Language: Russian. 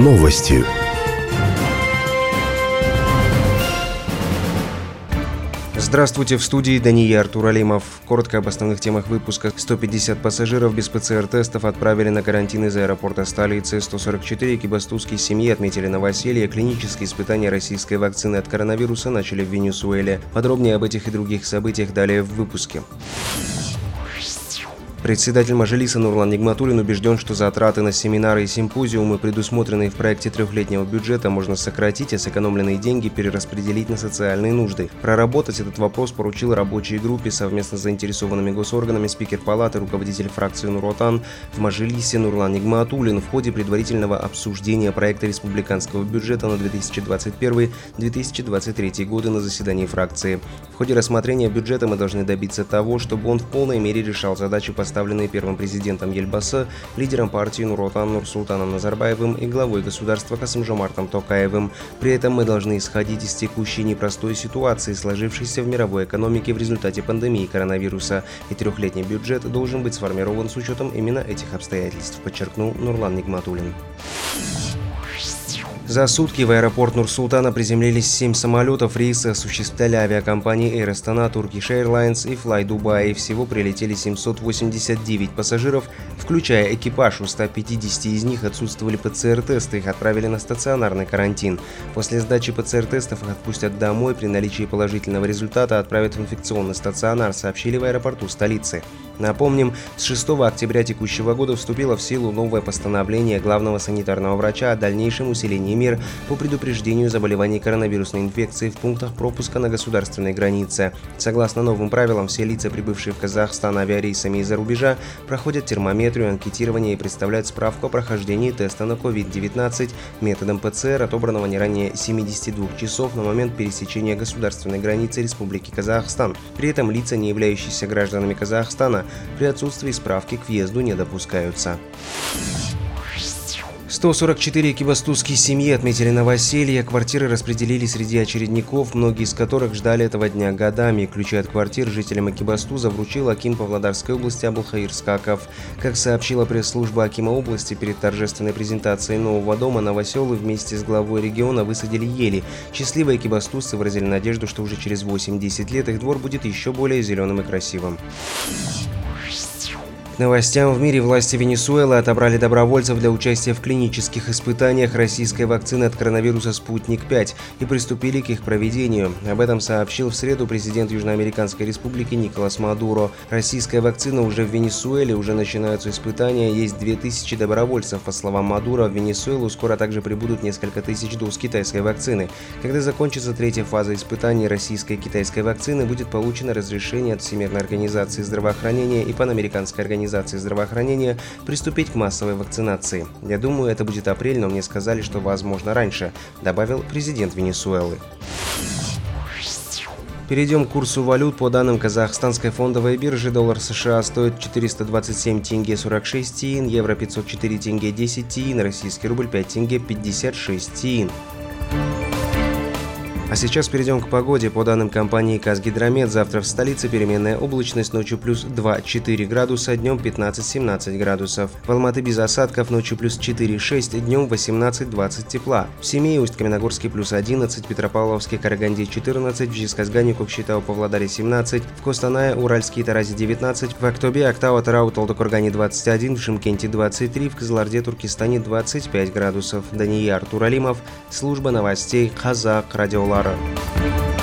Новости. Здравствуйте, в студии Дания Артур Алимов. Коротко об основных темах выпуска. 150 пассажиров без ПЦР-тестов отправили на карантин из аэропорта столицы. 144 кибастузские семьи отметили новоселье. Клинические испытания российской вакцины от коронавируса начали в Венесуэле. Подробнее об этих и других событиях далее в выпуске. Председатель Мажилиса Нурлан Нигматулин убежден, что затраты на семинары и симпозиумы, предусмотренные в проекте трехлетнего бюджета, можно сократить, а сэкономленные деньги перераспределить на социальные нужды. Проработать этот вопрос поручил рабочей группе совместно с заинтересованными госорганами спикер палаты, руководитель фракции Нуротан в Мажилисе Нурлан Нигматулин в ходе предварительного обсуждения проекта республиканского бюджета на 2021-2023 годы на заседании фракции. В ходе рассмотрения бюджета мы должны добиться того, чтобы он в полной мере решал задачи по поставленные первым президентом Ельбаса, лидером партии Нуротан Нурсултаном Назарбаевым и главой государства Касымжомартом Токаевым. При этом мы должны исходить из текущей непростой ситуации, сложившейся в мировой экономике в результате пандемии коронавируса, и трехлетний бюджет должен быть сформирован с учетом именно этих обстоятельств, подчеркнул Нурлан Нигматулин. За сутки в аэропорт Нур-Султана приземлились 7 самолетов. Рейсы осуществляли авиакомпании Air Astana, Turkish Airlines и Fly Dubai. Всего прилетели 789 пассажиров, включая экипаж. У 150 из них отсутствовали ПЦР-тесты. Их отправили на стационарный карантин. После сдачи ПЦР-тестов их отпустят домой. При наличии положительного результата отправят в инфекционный стационар, сообщили в аэропорту столицы. Напомним, с 6 октября текущего года вступило в силу новое постановление главного санитарного врача о дальнейшем усилении мер по предупреждению заболеваний коронавирусной инфекцией в пунктах пропуска на государственной границе. Согласно новым правилам, все лица, прибывшие в Казахстан авиарейсами из-за рубежа, проходят термометрию, анкетирование и представляют справку о прохождении теста на COVID-19 методом ПЦР, отобранного не ранее 72 часов на момент пересечения государственной границы Республики Казахстан. При этом лица, не являющиеся гражданами Казахстана, при отсутствии справки к въезду не допускаются. 144 кибастузские семьи отметили новоселье, квартиры распределили среди очередников, многие из которых ждали этого дня годами. Ключи от квартир жителям Акибастуза вручил Аким Павлодарской области Аблхаир Скаков. Как сообщила пресс-служба Акима области, перед торжественной презентацией нового дома новоселы вместе с главой региона высадили ели. Счастливые кибастузцы выразили надежду, что уже через 8-10 лет их двор будет еще более зеленым и красивым новостям в мире власти Венесуэлы отобрали добровольцев для участия в клинических испытаниях российской вакцины от коронавируса «Спутник-5» и приступили к их проведению. Об этом сообщил в среду президент Южноамериканской республики Николас Мадуро. Российская вакцина уже в Венесуэле, уже начинаются испытания, есть 2000 добровольцев. По словам Мадуро, в Венесуэлу скоро также прибудут несколько тысяч доз китайской вакцины. Когда закончится третья фаза испытаний российской и китайской вакцины, будет получено разрешение от Всемирной организации здравоохранения и Панамериканской организации организации здравоохранения приступить к массовой вакцинации. Я думаю, это будет апрель, но мне сказали, что возможно раньше, добавил президент Венесуэлы. Перейдем к курсу валют. По данным казахстанской фондовой биржи, доллар США стоит 427 тенге 46 тиин, евро 504 тенге 10 тиин, российский рубль 5 тенге 56 тиин. А сейчас перейдем к погоде. По данным компании «Казгидромет», завтра в столице переменная облачность, ночью плюс 2-4 градуса, днем 15-17 градусов. В Алматы без осадков, ночью плюс 4-6, днем 18-20 тепла. В Семее, Усть-Каменогорске плюс 11, Петропавловске, Караганде 14, в Жисказгане, Кокшетау, Павлодаре 17, в Костанае, Уральске Таразе 19, в Актобе, Актау, Тарау, Талдыкургане 21, в Шимкенте 23, в Казаларде, Туркестане 25 градусов. Дания Артур Алимов, служба новостей Казак Радиолар. senhora